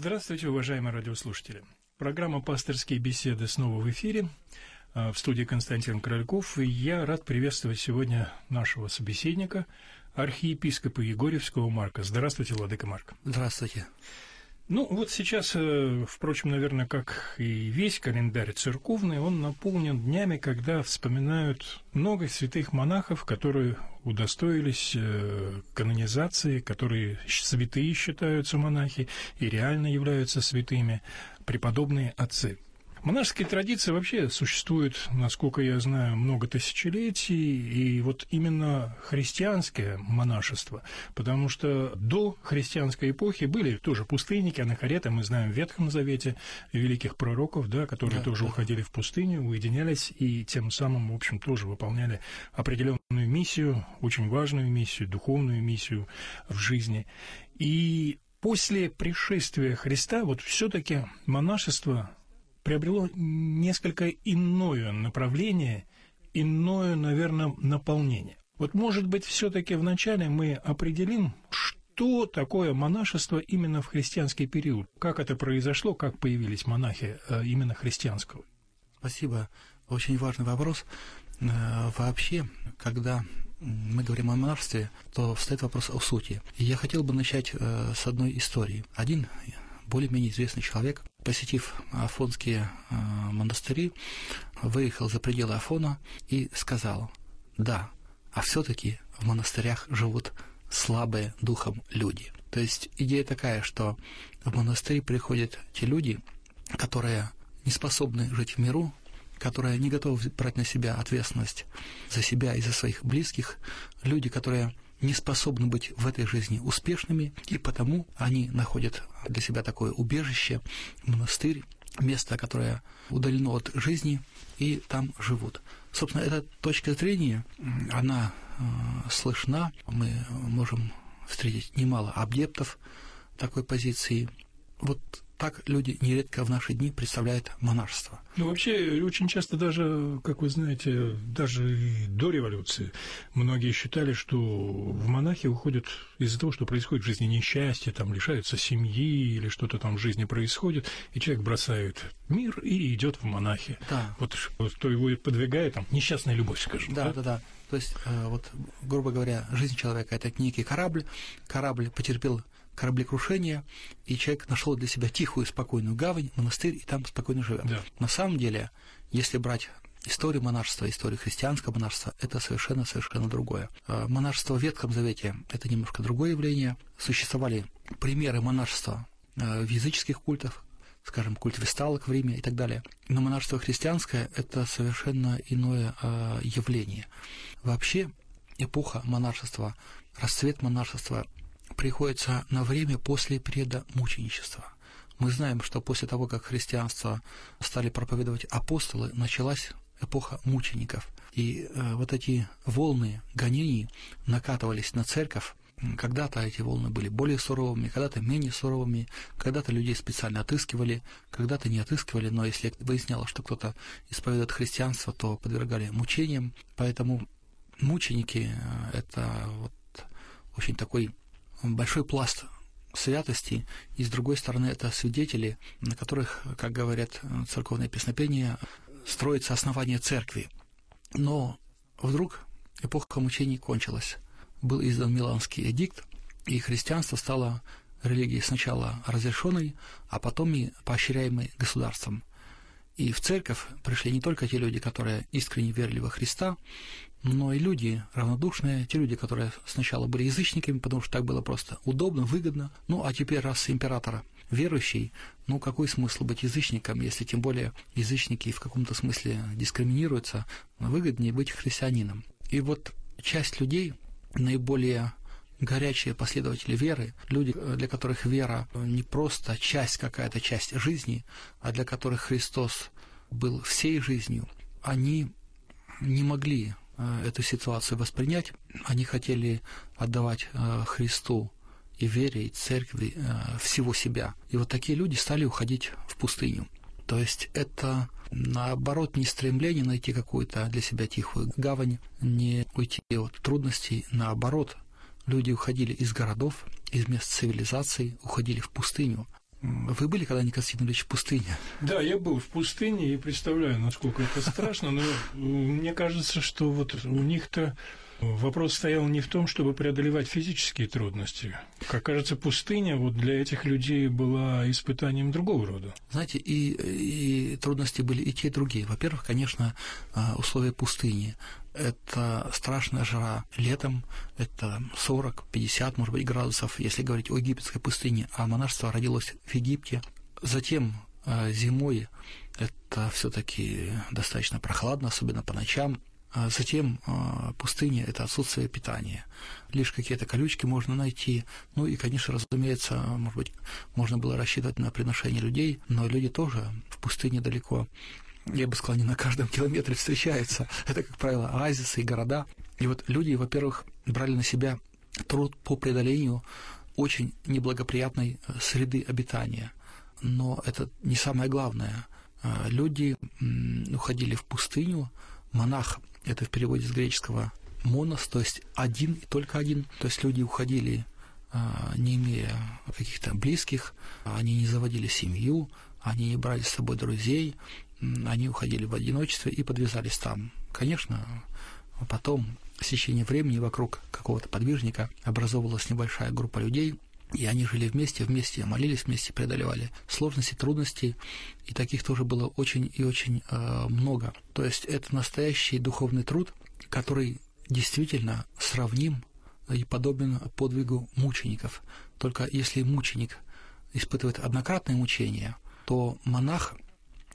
Здравствуйте, уважаемые радиослушатели. Программа «Пасторские беседы» снова в эфире. А, в студии Константин Крольков, и я рад приветствовать сегодня нашего собеседника, архиепископа Егорьевского Марка. Здравствуйте, Владыка Марк. Здравствуйте. Ну, вот сейчас, э, впрочем, наверное, как и весь календарь церковный, он наполнен днями, когда вспоминают много святых монахов, которые удостоились э, канонизации, которые святые считаются монахи и реально являются святыми, преподобные отцы – Монашеские традиции вообще существуют, насколько я знаю, много тысячелетий, и вот именно христианское монашество, потому что до христианской эпохи были тоже пустынники, анахареты, мы знаем в Ветхом Завете великих пророков, да, которые да, тоже да. уходили в пустыню, уединялись и тем самым, в общем, тоже выполняли определенную миссию, очень важную миссию, духовную миссию в жизни. И после пришествия Христа вот все-таки монашество приобрело несколько иное направление, иное, наверное, наполнение. Вот, может быть, все-таки вначале мы определим, что такое монашество именно в христианский период, как это произошло, как появились монахи э, именно христианского. Спасибо. Очень важный вопрос. Э, вообще, когда мы говорим о монашестве, то встает вопрос о сути. Я хотел бы начать э, с одной истории. Один более-менее известный человек, посетив афонские э, монастыри, выехал за пределы Афона и сказал, да, а все-таки в монастырях живут слабые духом люди. То есть идея такая, что в монастырь приходят те люди, которые не способны жить в миру, которые не готовы брать на себя ответственность за себя и за своих близких, люди, которые не способны быть в этой жизни успешными, и потому они находят для себя такое убежище, монастырь, место, которое удалено от жизни, и там живут. Собственно, эта точка зрения, она э, слышна, мы можем встретить немало объектов такой позиции. Вот так люди нередко в наши дни представляют монашество. Ну, вообще, очень часто даже, как вы знаете, даже и до революции многие считали, что в монахи уходят из-за того, что происходит в жизни несчастье, там лишаются семьи или что-то там в жизни происходит, и человек бросает мир и идет в монахи. Да. Вот что его подвигает, там, несчастная любовь, скажем. Да, да, да. да. То есть, э, вот, грубо говоря, жизнь человека – это некий корабль, корабль потерпел кораблекрушение, и человек нашел для себя тихую, спокойную гавань, монастырь, и там спокойно живет. Да. На самом деле, если брать историю монашества, историю христианского монашества – это совершенно-совершенно другое. А монашество в Ветхом Завете – это немножко другое явление. Существовали примеры монашества а, в языческих культах, скажем, культ весталок в Риме и так далее. Но монашество христианское – это совершенно иное а, явление. Вообще, эпоха монашества, расцвет монашества приходится на время после периода мученичества. Мы знаем, что после того, как христианство стали проповедовать апостолы, началась эпоха мучеников. И э, вот эти волны гонений накатывались на церковь. Когда-то эти волны были более суровыми, когда-то менее суровыми, когда-то людей специально отыскивали, когда-то не отыскивали, но если выяснялось, что кто-то исповедует христианство, то подвергали мучениям. Поэтому мученики э, – это вот очень такой большой пласт святости, и с другой стороны это свидетели, на которых, как говорят церковные песнопения, строится основание церкви. Но вдруг эпоха мучений кончилась. Был издан Миланский эдикт, и христианство стало религией сначала разрешенной, а потом и поощряемой государством. И в церковь пришли не только те люди, которые искренне верили во Христа, но и люди равнодушные, те люди, которые сначала были язычниками, потому что так было просто удобно, выгодно, ну а теперь раз императора верующий, ну какой смысл быть язычником, если тем более язычники в каком-то смысле дискриминируются, выгоднее быть христианином. И вот часть людей, наиболее горячие последователи веры, люди, для которых вера не просто часть какая-то часть жизни, а для которых Христос был всей жизнью, они не могли эту ситуацию воспринять. Они хотели отдавать э, Христу и вере, и церкви э, всего себя. И вот такие люди стали уходить в пустыню. То есть это, наоборот, не стремление найти какую-то для себя тихую гавань, не уйти от трудностей, наоборот, люди уходили из городов, из мест цивилизации, уходили в пустыню. Вы были когда, Николай Ильич, в пустыне? Да, я был в пустыне и представляю, насколько это страшно, но мне кажется, что вот у них-то Вопрос стоял не в том, чтобы преодолевать физические трудности. Как кажется, пустыня вот для этих людей была испытанием другого рода. Знаете, и, и трудности были и те, и другие. Во-первых, конечно, а, условия пустыни. Это страшная жара летом, это 40, 50, может быть, градусов, если говорить о египетской пустыне, а монашество родилось в Египте. Затем а, зимой это все-таки достаточно прохладно, особенно по ночам. А затем а, пустыня – это отсутствие питания. Лишь какие-то колючки можно найти. Ну и, конечно, разумеется, может быть, можно было рассчитывать на приношение людей, но люди тоже в пустыне далеко. Я бы сказал, не на каждом километре встречаются. Это, как правило, оазисы и города. И вот люди, во-первых, брали на себя труд по преодолению очень неблагоприятной э, среды обитания. Но это не самое главное. А, люди уходили в пустыню, монах это в переводе с греческого монос, то есть один и только один. То есть люди уходили, а, не имея каких-то близких, они не заводили семью, они не брали с собой друзей, они уходили в одиночестве и подвязались там. Конечно, потом в течение времени вокруг какого-то подвижника образовывалась небольшая группа людей, и они жили вместе, вместе молились, вместе преодолевали сложности, трудности, и таких тоже было очень и очень э, много. То есть это настоящий духовный труд, который действительно сравним и подобен подвигу мучеников. Только если мученик испытывает однократное мучение, то монах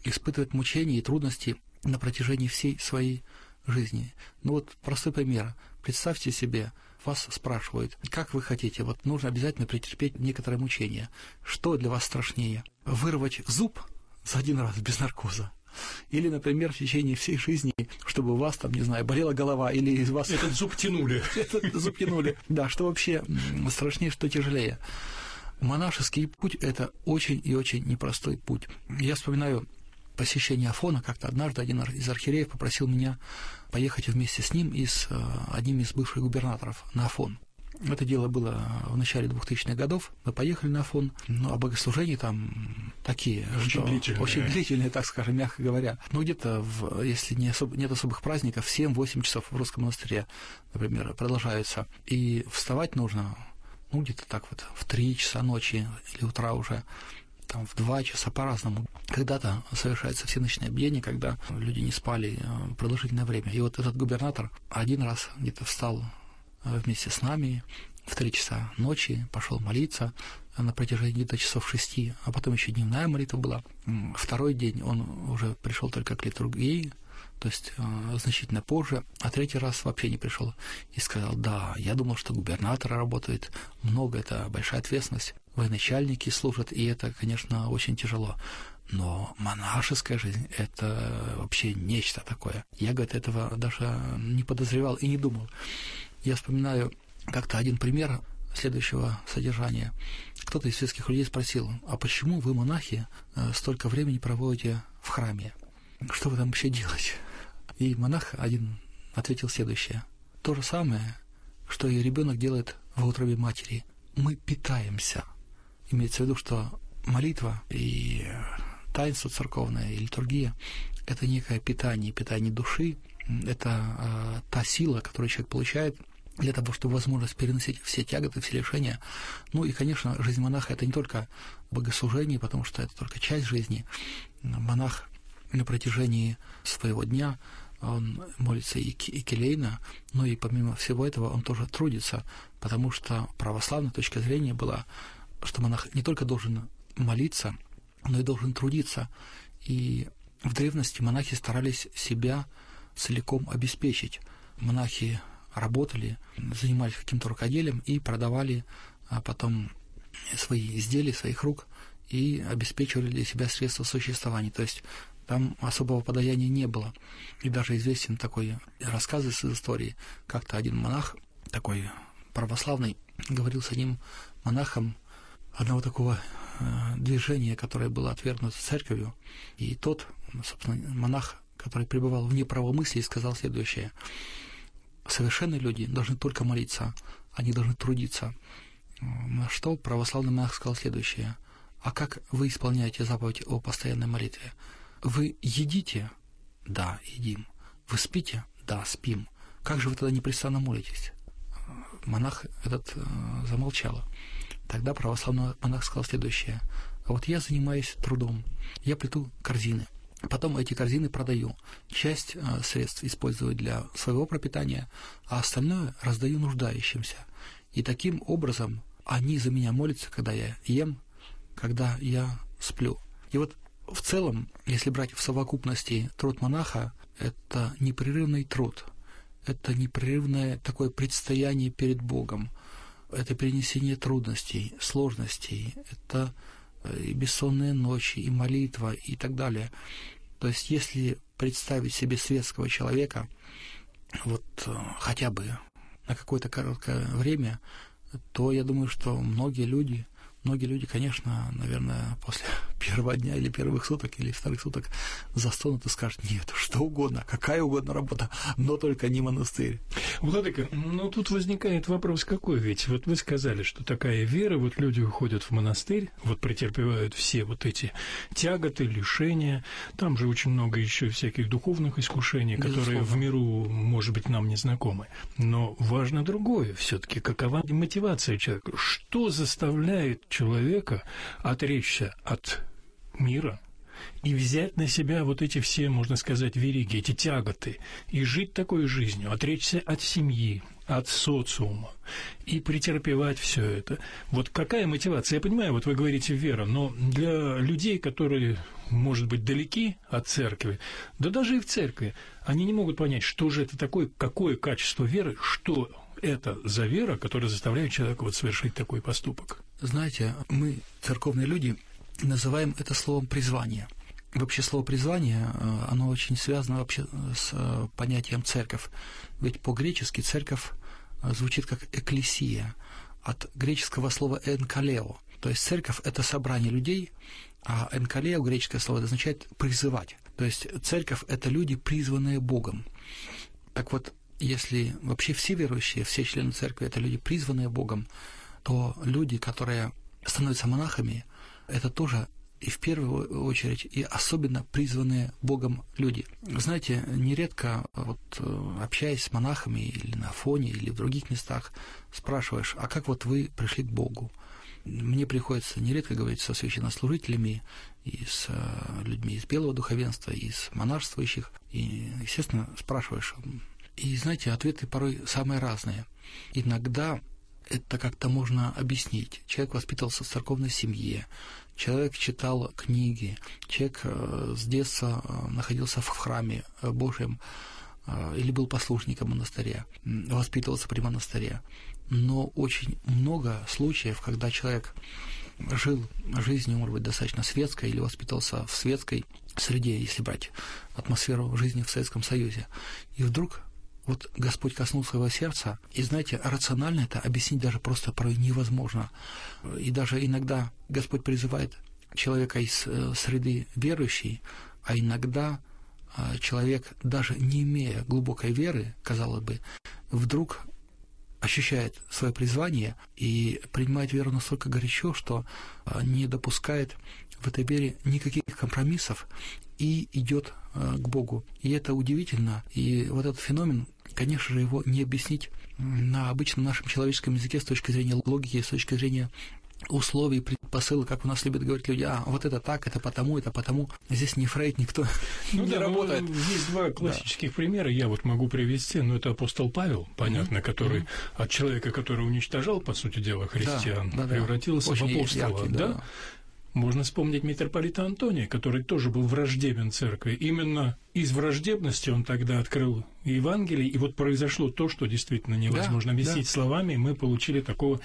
испытывает мучения и трудности на протяжении всей своей жизни. Ну вот простой пример. Представьте себе, вас спрашивают, как вы хотите, вот нужно обязательно претерпеть некоторое мучение. Что для вас страшнее? Вырвать зуб за один раз без наркоза? Или, например, в течение всей жизни, чтобы у вас, там, не знаю, болела голова, или из вас... Этот зуб тянули. Этот зуб тянули. Да, что вообще страшнее, что тяжелее. Монашеский путь – это очень и очень непростой путь. Я вспоминаю посещение Афона, как-то однажды один из архиереев попросил меня поехать вместе с ним и с э, одним из бывших губернаторов на Афон. Это дело было в начале 2000-х годов. Мы поехали на Афон, ну, а богослужения там такие, очень что длительные. очень длительные, так скажем, мягко говоря. Ну, где-то, в, если не особ, нет особых праздников, 7-8 часов в русском монастыре, например, продолжаются. И вставать нужно, ну, где-то так вот, в 3 часа ночи или утра уже там, в два часа по-разному. Когда-то совершается всеночное бдение, когда люди не спали э, продолжительное время. И вот этот губернатор один раз где-то встал э, вместе с нами в три часа ночи, пошел молиться на протяжении где-то часов шести, а потом еще дневная молитва была. Второй день он уже пришел только к литургии, то есть э, значительно позже, а третий раз вообще не пришел и сказал, да, я думал, что губернатор работает много, это большая ответственность, военачальники служат, и это, конечно, очень тяжело. Но монашеская жизнь – это вообще нечто такое. Я, говорит, этого даже не подозревал и не думал. Я вспоминаю как-то один пример следующего содержания. Кто-то из светских людей спросил, а почему вы, монахи, э, столько времени проводите в храме? Что вы там вообще делаете? И монах один ответил следующее. То же самое, что и ребенок делает в утробе матери. Мы питаемся. Имеется в виду, что молитва и таинство церковное, и литургия – это некое питание, питание души, это э, та сила, которую человек получает для того, чтобы возможность переносить все тяготы, все лишения. Ну и, конечно, жизнь монаха – это не только богослужение, потому что это только часть жизни. Монах на протяжении своего дня он молится и, и келейно, но и помимо всего этого он тоже трудится, потому что православная точка зрения была, что монах не только должен молиться, но и должен трудиться. И в древности монахи старались себя целиком обеспечить. Монахи работали, занимались каким-то рукоделием и продавали а потом свои изделия, своих рук и обеспечивали для себя средства существования. То есть там особого подаяния не было. И даже известен такой рассказ из истории. Как-то один монах, такой православный, говорил с одним монахом одного такого э, движения, которое было отвергнуто церковью. И тот, собственно, монах, который пребывал в неправомыслии, сказал следующее. Совершенные люди должны только молиться, они должны трудиться. На что православный монах сказал следующее. а как вы исполняете заповедь о постоянной молитве? Вы едите? Да, едим. Вы спите? Да, спим. Как же вы тогда непрестанно молитесь? Монах этот э, замолчал. Тогда православный монах сказал следующее. Вот я занимаюсь трудом, я плету корзины. Потом эти корзины продаю. Часть э, средств использую для своего пропитания, а остальное раздаю нуждающимся. И таким образом они за меня молятся, когда я ем, когда я сплю. И вот в целом, если брать в совокупности труд монаха, это непрерывный труд, это непрерывное такое предстояние перед Богом, это перенесение трудностей, сложностей, это э, и бессонные ночи, и молитва, и так далее. То есть, если представить себе светского человека, вот э, хотя бы на какое-то короткое время, то я думаю, что многие люди Многие люди, конечно, наверное, после первого дня или первых суток или вторых суток застонут и скажут, нет, что угодно, какая угодно работа, но только не монастырь. Владыка, ну тут возникает вопрос какой, ведь вот вы сказали, что такая вера, вот люди уходят в монастырь, вот претерпевают все вот эти тяготы, лишения, там же очень много еще всяких духовных искушений, Безусловно. которые в миру, может быть, нам не знакомы. Но важно другое все-таки, какова мотивация человека, что заставляет человека отречься от мира и взять на себя вот эти все, можно сказать, вериги, эти тяготы, и жить такой жизнью, отречься от семьи, от социума и претерпевать все это. Вот какая мотивация? Я понимаю, вот вы говорите вера, но для людей, которые, может быть, далеки от церкви, да даже и в церкви, они не могут понять, что же это такое, какое качество веры, что это за вера, которая заставляет человека вот совершить такой поступок? Знаете, мы, церковные люди, называем это словом призвание. Вообще слово призвание, э, оно очень связано вообще с э, понятием церковь. Ведь по-гречески церковь э, звучит как экклесия, от греческого слова «энкалео». То есть церковь – это собрание людей, а «энкалео» греческое слово означает «призывать». То есть церковь – это люди, призванные Богом. Так вот, если вообще все верующие, все члены церкви – это люди, призванные Богом, то люди, которые становятся монахами, это тоже и в первую очередь, и особенно призванные Богом люди. Знаете, нередко, вот, общаясь с монахами или на фоне, или в других местах, спрашиваешь, а как вот вы пришли к Богу? Мне приходится нередко говорить со священнослужителями и с э, людьми из белого духовенства, и с монашествующих, и, естественно, спрашиваешь, и, знаете, ответы порой самые разные. Иногда это как-то можно объяснить. Человек воспитывался в церковной семье, человек читал книги, человек э, с детства э, находился в храме э, Божьем или был послушником монастыря, воспитывался при монастыре. Но очень много случаев, когда человек жил жизнью, может быть, достаточно светской или воспитывался в светской среде, если брать атмосферу жизни в Советском Союзе, и вдруг вот Господь коснулся его сердца, и знаете, рационально это объяснить даже просто порой невозможно. И даже иногда Господь призывает человека из э, среды верующей, а иногда э, человек, даже не имея глубокой веры, казалось бы, вдруг ощущает свое призвание и принимает веру настолько горячо, что э, не допускает в этой вере никаких компромиссов и идет к Богу. И это удивительно. И вот этот феномен, конечно же, его не объяснить на обычном нашем человеческом языке с точки зрения логики, с точки зрения условий, предпосылок, как у нас любят говорить люди, а вот это так, это потому, это потому. Здесь не Фрейд, никто ну, не да, работает. Ну, есть два классических да. примера, я вот могу привести, но это апостол Павел, понятно, mm-hmm. который mm-hmm. от человека, который уничтожал, по сути дела, христиан, да, да, превратился да. в апостола. Яркий, да. да? Можно вспомнить митрополита Антония, который тоже был враждебен церкви. Именно из враждебности он тогда открыл Евангелие, и вот произошло то, что действительно невозможно да, объяснить да. словами, мы получили такого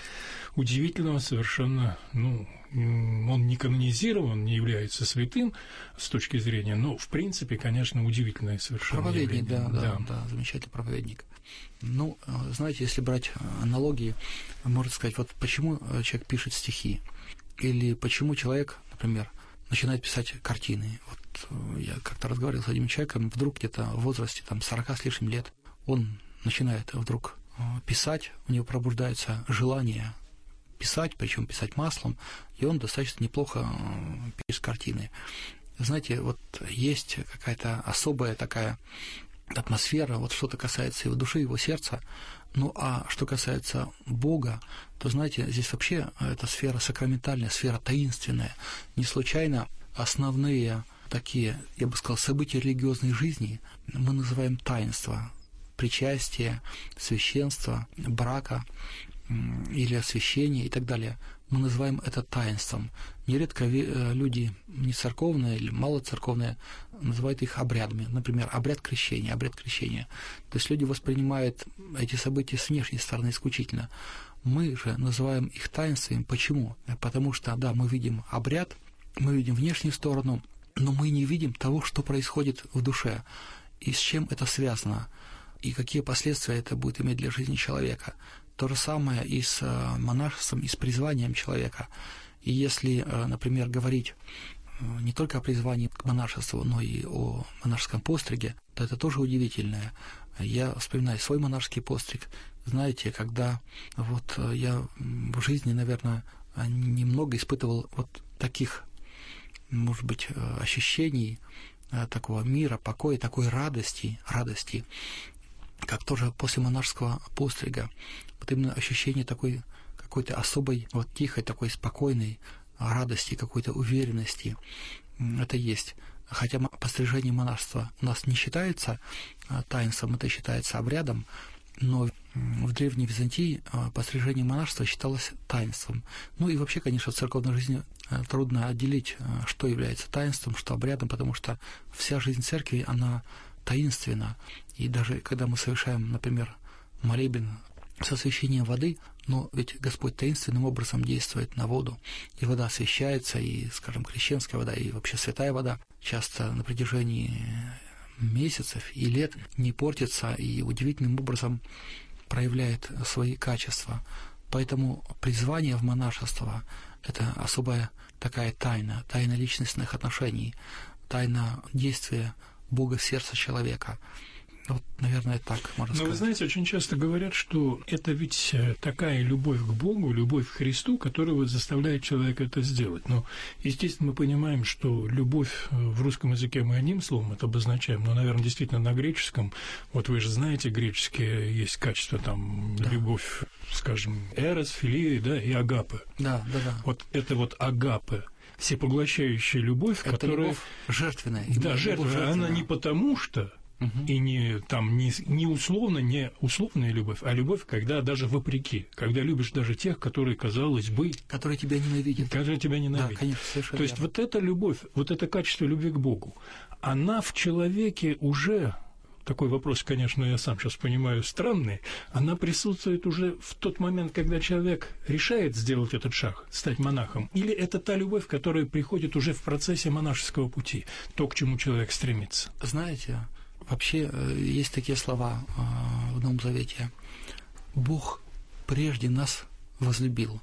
удивительного совершенно, ну, он не канонизирован, не является святым с точки зрения, но, в принципе, конечно, удивительное совершенно Проповедник, явление. да, да, да, да, замечательный проповедник. Ну, знаете, если брать аналогии, можно сказать, вот почему человек пишет стихи. Или почему человек, например, начинает писать картины. Вот э, я как-то разговаривал с одним человеком, вдруг где-то в возрасте там, 40 с лишним лет он начинает вдруг э, писать, у него пробуждается желание писать, причем писать маслом, и он достаточно неплохо пишет картины. Знаете, вот есть какая-то особая такая атмосфера, вот что-то касается его души, его сердца. Ну а что касается Бога, то, знаете, здесь вообще эта сфера сакраментальная, сфера таинственная. Не случайно основные такие, я бы сказал, события религиозной жизни мы называем таинство, причастие, священство, брака или освящение и так далее. Мы называем это таинством. Нередко э, люди не церковные или малоцерковные называют их обрядами. Например, обряд крещения, обряд крещения. То есть люди воспринимают эти события с внешней стороны исключительно. Мы же называем их таинствами. Почему? Потому что, да, мы видим обряд, мы видим внешнюю сторону, но мы не видим того, что происходит в душе, и с чем это связано, и какие последствия это будет иметь для жизни человека. То же самое и с э, монашеством, и с призванием человека. И если, э, например, говорить э, не только о призвании к монашеству, но и о монашеском постриге, то это тоже удивительное. Я вспоминаю свой монашеский постриг. Знаете, когда вот я в жизни, наверное, немного испытывал вот таких может быть, ощущений такого мира, покоя, такой радости, радости, как тоже после монашеского пострига. Вот именно ощущение такой какой-то особой, вот тихой, такой спокойной радости, какой-то уверенности. Это есть. Хотя пострижение монашества у нас не считается э, таинством, это считается обрядом, но в Древней Византии пострижение монашества считалось таинством. Ну и вообще, конечно, в церковной жизни Э, трудно отделить, что является таинством, что обрядом, потому что вся жизнь церкви, она таинственна. И даже когда мы совершаем, например, молебен с освящением воды, но ведь Господь таинственным образом действует на воду, и вода освящается, и, скажем, крещенская вода, и вообще святая вода часто на протяжении месяцев и лет не портится и удивительным образом проявляет свои качества. Поэтому призвание в монашество это особая такая тайна, тайна личностных отношений, тайна действия Бога в сердце человека. Вот, наверное, так можно Но сказать. вы знаете, очень часто говорят, что это ведь э, такая любовь к Богу, любовь к Христу, которая вот заставляет человека это сделать. Но, естественно, мы понимаем, что любовь э, в русском языке мы одним словом это обозначаем, но, наверное, действительно на греческом, вот вы же знаете, греческие есть качества, там, да. любовь, скажем, эрос, филия, да, и агапы. Да, да, да. Вот это вот агапы всепоглощающая любовь, это которая... любовь жертвенная. Да, жертвенная. Она не потому что Угу. И не там не, не условно, не условная любовь, а любовь, когда даже вопреки, когда любишь даже тех, которые, казалось бы, которые тебя ненавидят, которые тебя ненавидят. Да, конечно, совершенно. То есть верно. вот эта любовь, вот это качество любви к Богу, она в человеке уже такой вопрос, конечно, я сам сейчас понимаю, странный, она присутствует уже в тот момент, когда человек решает сделать этот шаг, стать монахом, или это та любовь, которая приходит уже в процессе монашеского пути, то, к чему человек стремится? Знаете, Вообще э, есть такие слова э, в Новом Завете. Бог прежде нас возлюбил.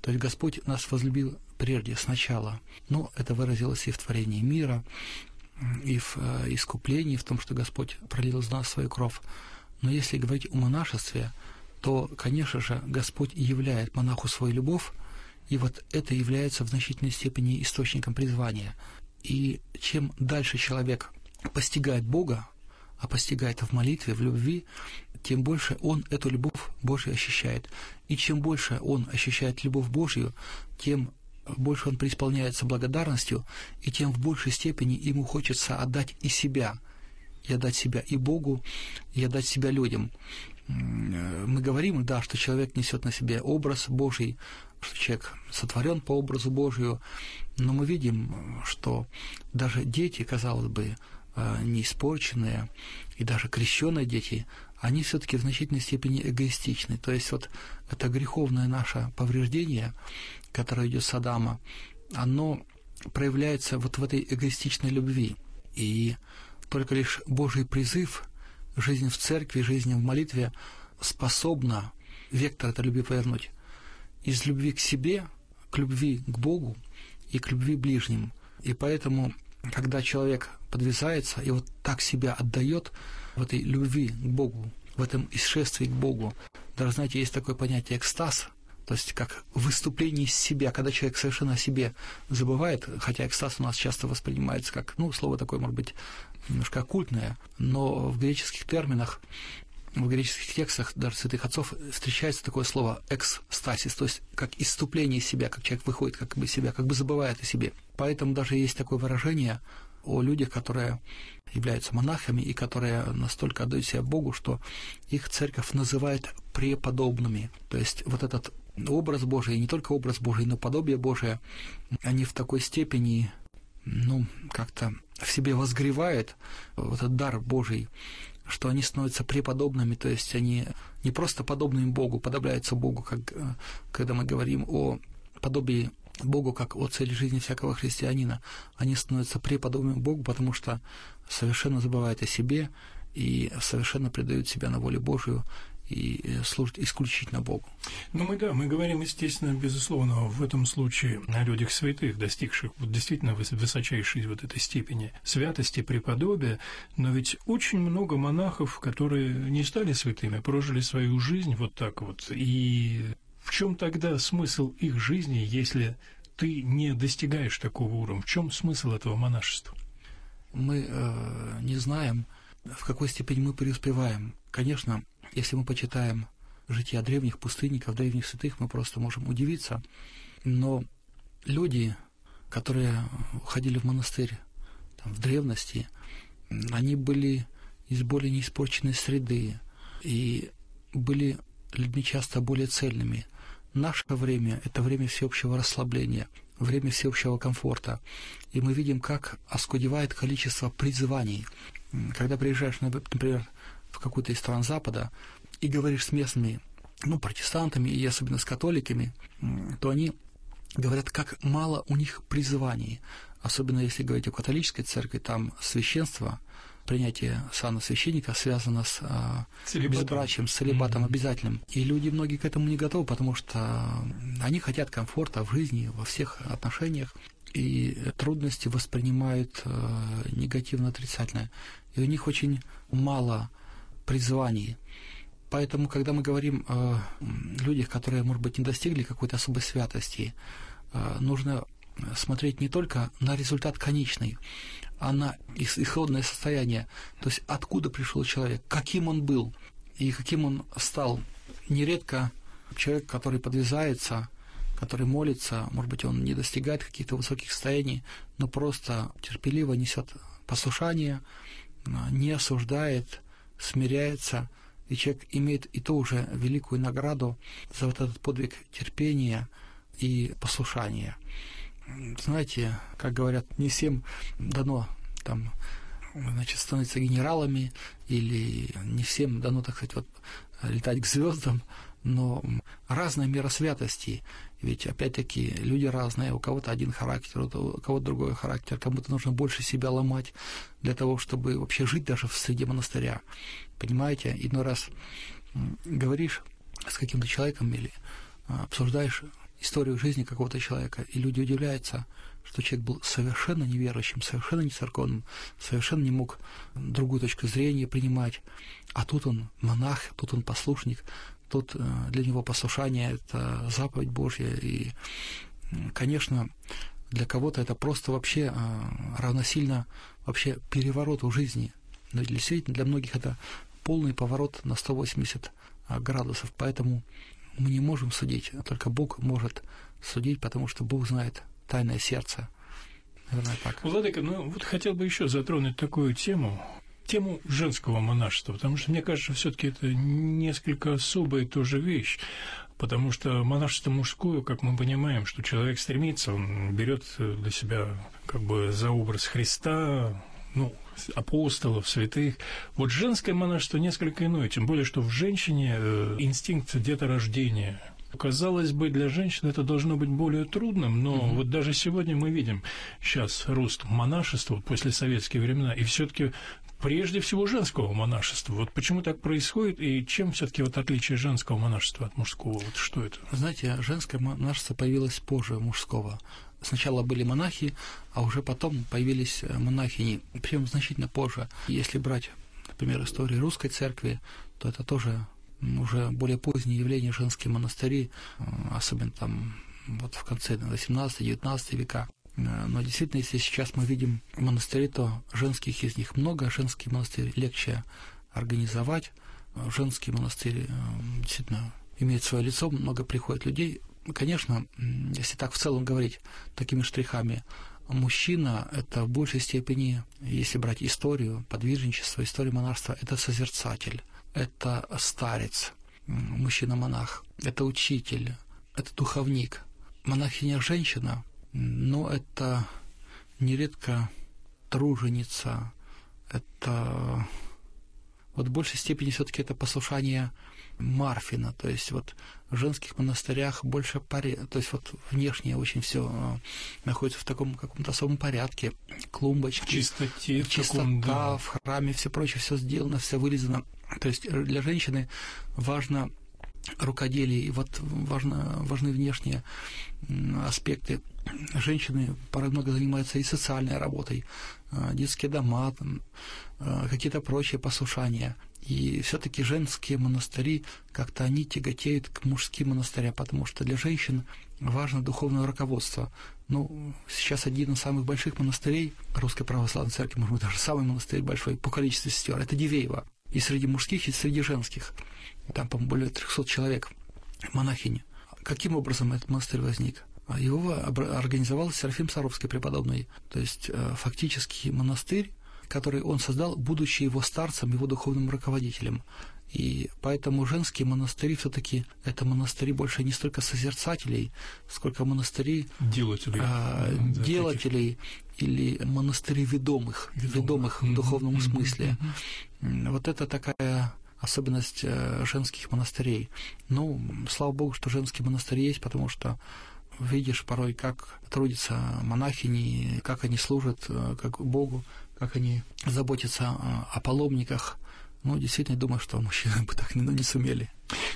То есть Господь нас возлюбил прежде, сначала. Но это выразилось и в творении мира, и в э, искуплении, в том, что Господь пролил из нас свою кровь. Но если говорить о монашестве, то, конечно же, Господь являет монаху свою любовь, и вот это является в значительной степени источником призвания. И чем дальше человек постигает Бога, а постигает в молитве, в любви, тем больше он эту любовь Божью ощущает. И чем больше он ощущает любовь Божью, тем больше он преисполняется благодарностью, и тем в большей степени ему хочется отдать и себя, и отдать себя и Богу, и отдать себя людям. Мы говорим, да, что человек несет на себе образ Божий, что человек сотворен по образу Божию, но мы видим, что даже дети, казалось бы, Э, неиспорченные и даже крещенные дети, они все-таки в значительной степени эгоистичны. То есть вот это греховное наше повреждение, которое идет с Адама, оно проявляется вот в этой эгоистичной любви. И только лишь Божий призыв, жизнь в церкви, жизнь в молитве способна вектор этой любви повернуть из любви к себе, к любви к Богу и к любви ближним. И поэтому, когда человек подвязается и вот так себя отдает в этой любви к Богу, в этом исшествии к Богу. Даже, знаете, есть такое понятие экстаз, то есть как выступление из себя, когда человек совершенно о себе забывает, хотя экстаз у нас часто воспринимается как, ну, слово такое, может быть, немножко оккультное, но в греческих терминах в греческих текстах даже святых отцов встречается такое слово экстасис, то есть как иступление из себя, как человек выходит как бы из себя, как бы забывает о себе. Поэтому даже есть такое выражение о людях, которые являются монахами и которые настолько отдают себя Богу, что их церковь называет преподобными. То есть вот этот образ Божий, не только образ Божий, но подобие Божие, они в такой степени, ну, как-то в себе возгревают вот этот дар Божий, что они становятся преподобными, то есть они не просто подобны Богу, подобляются Богу, как э, когда мы говорим о подобии Богу как о цели жизни всякого христианина, они становятся преподобными Богу, потому что совершенно забывают о себе и совершенно предают себя на волю Божию и э, служат исключительно Богу. Ну, мы, да, мы говорим, естественно, безусловно, в этом случае о людях святых, достигших вот действительно высочайшей вот этой степени святости, преподобия, но ведь очень много монахов, которые не стали святыми, прожили свою жизнь вот так вот, и в чем тогда смысл их жизни, если ты не достигаешь такого уровня? В чем смысл этого монашества? Мы э, не знаем, в какой степени мы преуспеваем. Конечно, если мы почитаем жития древних пустынников, древних святых, мы просто можем удивиться. Но люди, которые ходили в монастырь там, в древности, они были из более неиспорченной среды и были людьми часто более цельными. Наше время – это время всеобщего расслабления, время всеобщего комфорта. И мы видим, как оскудевает количество призываний. Когда приезжаешь, например, в какую-то из стран Запада и говоришь с местными, ну, протестантами и особенно с католиками, то они говорят, как мало у них призываний. Особенно если говорить о католической церкви, там священство – принятие сана священника связано с а, безбрачием, с целебатом mm-hmm. обязательным. И люди многие к этому не готовы, потому что они хотят комфорта в жизни, во всех отношениях, и трудности воспринимают э, негативно отрицательно. И у них очень мало призваний. Поэтому, когда мы говорим о людях, которые, может быть, не достигли какой-то особой святости, э, нужно смотреть не только на результат конечный, а на исходное состояние, то есть откуда пришел человек, каким он был и каким он стал. Нередко человек, который подвязается, который молится, может быть, он не достигает каких-то высоких состояний, но просто терпеливо несет послушание, не осуждает, смиряется, и человек имеет и то уже великую награду за вот этот подвиг терпения и послушания. Знаете, как говорят, не всем дано там значит, становиться генералами, или не всем дано, так сказать, вот, летать к звездам, но разная мера святости. Ведь, опять-таки, люди разные, у кого-то один характер, у кого-то другой характер, кому-то нужно больше себя ломать для того, чтобы вообще жить даже в среде монастыря. Понимаете, иной раз говоришь с каким-то человеком или а, обсуждаешь историю жизни какого-то человека, и люди удивляются, что человек был совершенно неверующим, совершенно не церковным, совершенно не мог другую точку зрения принимать, а тут он монах, тут он послушник, тут э, для него послушание – это заповедь Божья, и, конечно, для кого-то это просто вообще э, равносильно вообще перевороту жизни, но действительно для многих это полный поворот на 180 э, градусов, поэтому мы не можем судить, а только Бог может судить, потому что Бог знает тайное сердце. Наверное, так. Владыка, ну вот хотел бы еще затронуть такую тему, тему женского монашества, потому что мне кажется, все-таки это несколько особая тоже вещь. Потому что монашество мужское, как мы понимаем, что человек стремится, он берет для себя как бы за образ Христа, ну, апостолов, святых. Вот женское монашество несколько иное, тем более, что в женщине э, инстинкт деторождения. Казалось бы, для женщин это должно быть более трудным, но угу. вот даже сегодня мы видим сейчас рост монашества после советские времена, и все-таки прежде всего женского монашества. Вот почему так происходит, и чем все-таки вот отличие женского монашества от мужского? Вот что это? Знаете, женское монашество появилось позже мужского сначала были монахи, а уже потом появились э, монахини, причем значительно позже. Если брать, например, историю русской церкви, то это тоже уже более поздние явления женские монастыри, э, особенно там вот в конце 18-19 века. Э, но действительно, если сейчас мы видим монастыри, то женских из них много, женские монастыри легче организовать. Женские монастыри действительно имеют свое лицо, много приходит людей. Конечно, если так в целом говорить такими штрихами, мужчина – это в большей степени, если брать историю, подвижничество, историю монарства, это созерцатель, это старец, мужчина-монах, это учитель, это духовник. Монахиня – женщина, но это нередко труженица, это вот в большей степени все-таки это послушание Марфина, то есть вот в женских монастырях больше паре, то есть вот внешнее очень все э, находится в таком каком-то особом порядке, клумбочки, чистоте, чистота в, да. в храме, все прочее, все сделано, все вырезано. То есть для женщины важно рукоделие, и вот важно, важны внешние аспекты. Женщины порой много занимаются и социальной работой, э, детские дома, там, э, какие-то прочие послушания – и все-таки женские монастыри, как-то они тяготеют к мужским монастырям, потому что для женщин важно духовное руководство. Ну, сейчас один из самых больших монастырей Русской Православной Церкви, может быть, даже самый монастырь большой по количеству сестер, это Дивеево. И среди мужских, и среди женских. Там, по-моему, более 300 человек, монахини. Каким образом этот монастырь возник? Его организовал Серафим Саровский преподобный. То есть, э, фактически монастырь который он создал, будучи его старцем, его духовным руководителем. И поэтому женские монастыри все-таки это монастыри больше не столько созерцателей, сколько монастыри делателей, а, да, делателей таких. или монастыри ведомых, ведомых, ведомых в духовном mm-hmm. смысле. Mm-hmm. Вот это такая особенность э, женских монастырей. Ну, слава богу, что женские монастыри есть, потому что видишь порой, как трудятся монахини, как они служат, э, как Богу, как они заботятся о паломниках. Ну, действительно, думаю, что мужчины бы так ну, не сумели.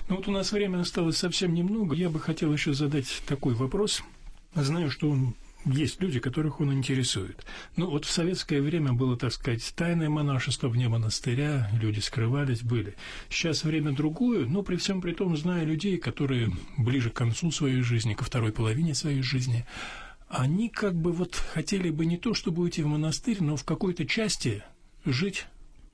Ну, вот у нас времени осталось совсем немного. Я бы хотел еще задать такой вопрос. Знаю, что есть люди, которых он интересует. Ну, вот в советское время было, так сказать, тайное монашество вне монастыря, люди скрывались, были. Сейчас время другое, но при всем при том знаю людей, которые ближе к концу своей жизни, ко второй половине своей жизни, они как бы вот хотели бы не то, чтобы уйти в монастырь, но в какой-то части жить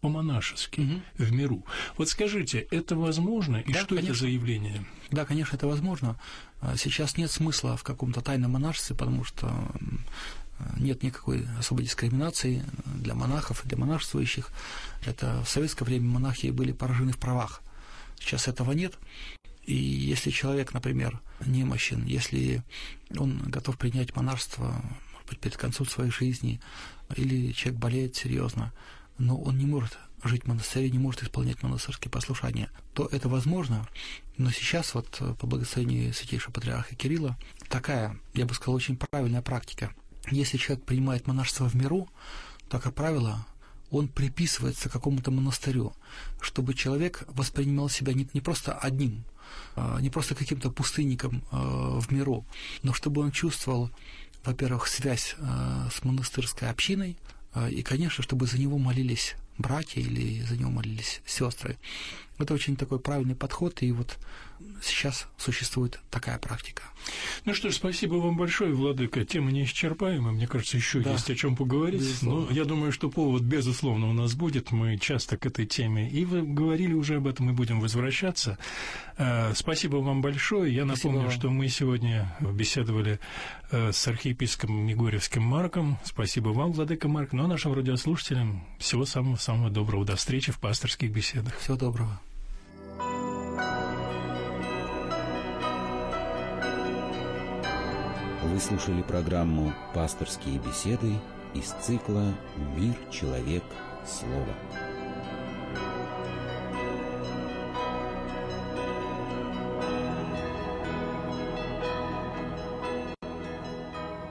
по-монашески угу. в миру. Вот скажите, это возможно и да, что конечно. это за явление? Да, конечно, это возможно. А сейчас нет смысла в каком-то тайном монашестве, потому что нет никакой особой дискриминации для монахов и для монашествующих. Это в советское время монахи были поражены в правах. Сейчас этого нет. И если человек, например, немощен, если он готов принять монарство, может быть, перед концом своей жизни, или человек болеет серьезно, но он не может жить в монастыре, не может исполнять монастырские послушания, то это возможно. Но сейчас вот по благословению святейшего патриарха Кирилла такая, я бы сказал, очень правильная практика. Если человек принимает монашество в миру, то, как правило, он приписывается какому-то монастырю, чтобы человек воспринимал себя не, не просто одним, а, не просто каким-то пустынником а, в миру, но чтобы он чувствовал, во-первых, связь а, с монастырской общиной, и, конечно, чтобы за него молились братья или за него молились сестры. Это очень такой правильный подход, и вот сейчас существует такая практика. Ну что ж, спасибо вам большое, Владыка. Тема неисчерпаемая, мне кажется, еще да. есть о чем поговорить. Безусловно. Но я думаю, что повод, безусловно, у нас будет. Мы часто к этой теме и вы говорили уже об этом, и будем возвращаться. Э, спасибо вам большое. Я спасибо напомню, вам. что мы сегодня беседовали э, с архиепископом Егорьевским Марком. Спасибо вам, Владыка Марк. Ну а нашим радиослушателям всего самого-самого доброго. До встречи в пасторских беседах. Всего доброго. Вы слушали программу «Пасторские беседы» из цикла «Мир, человек, слово».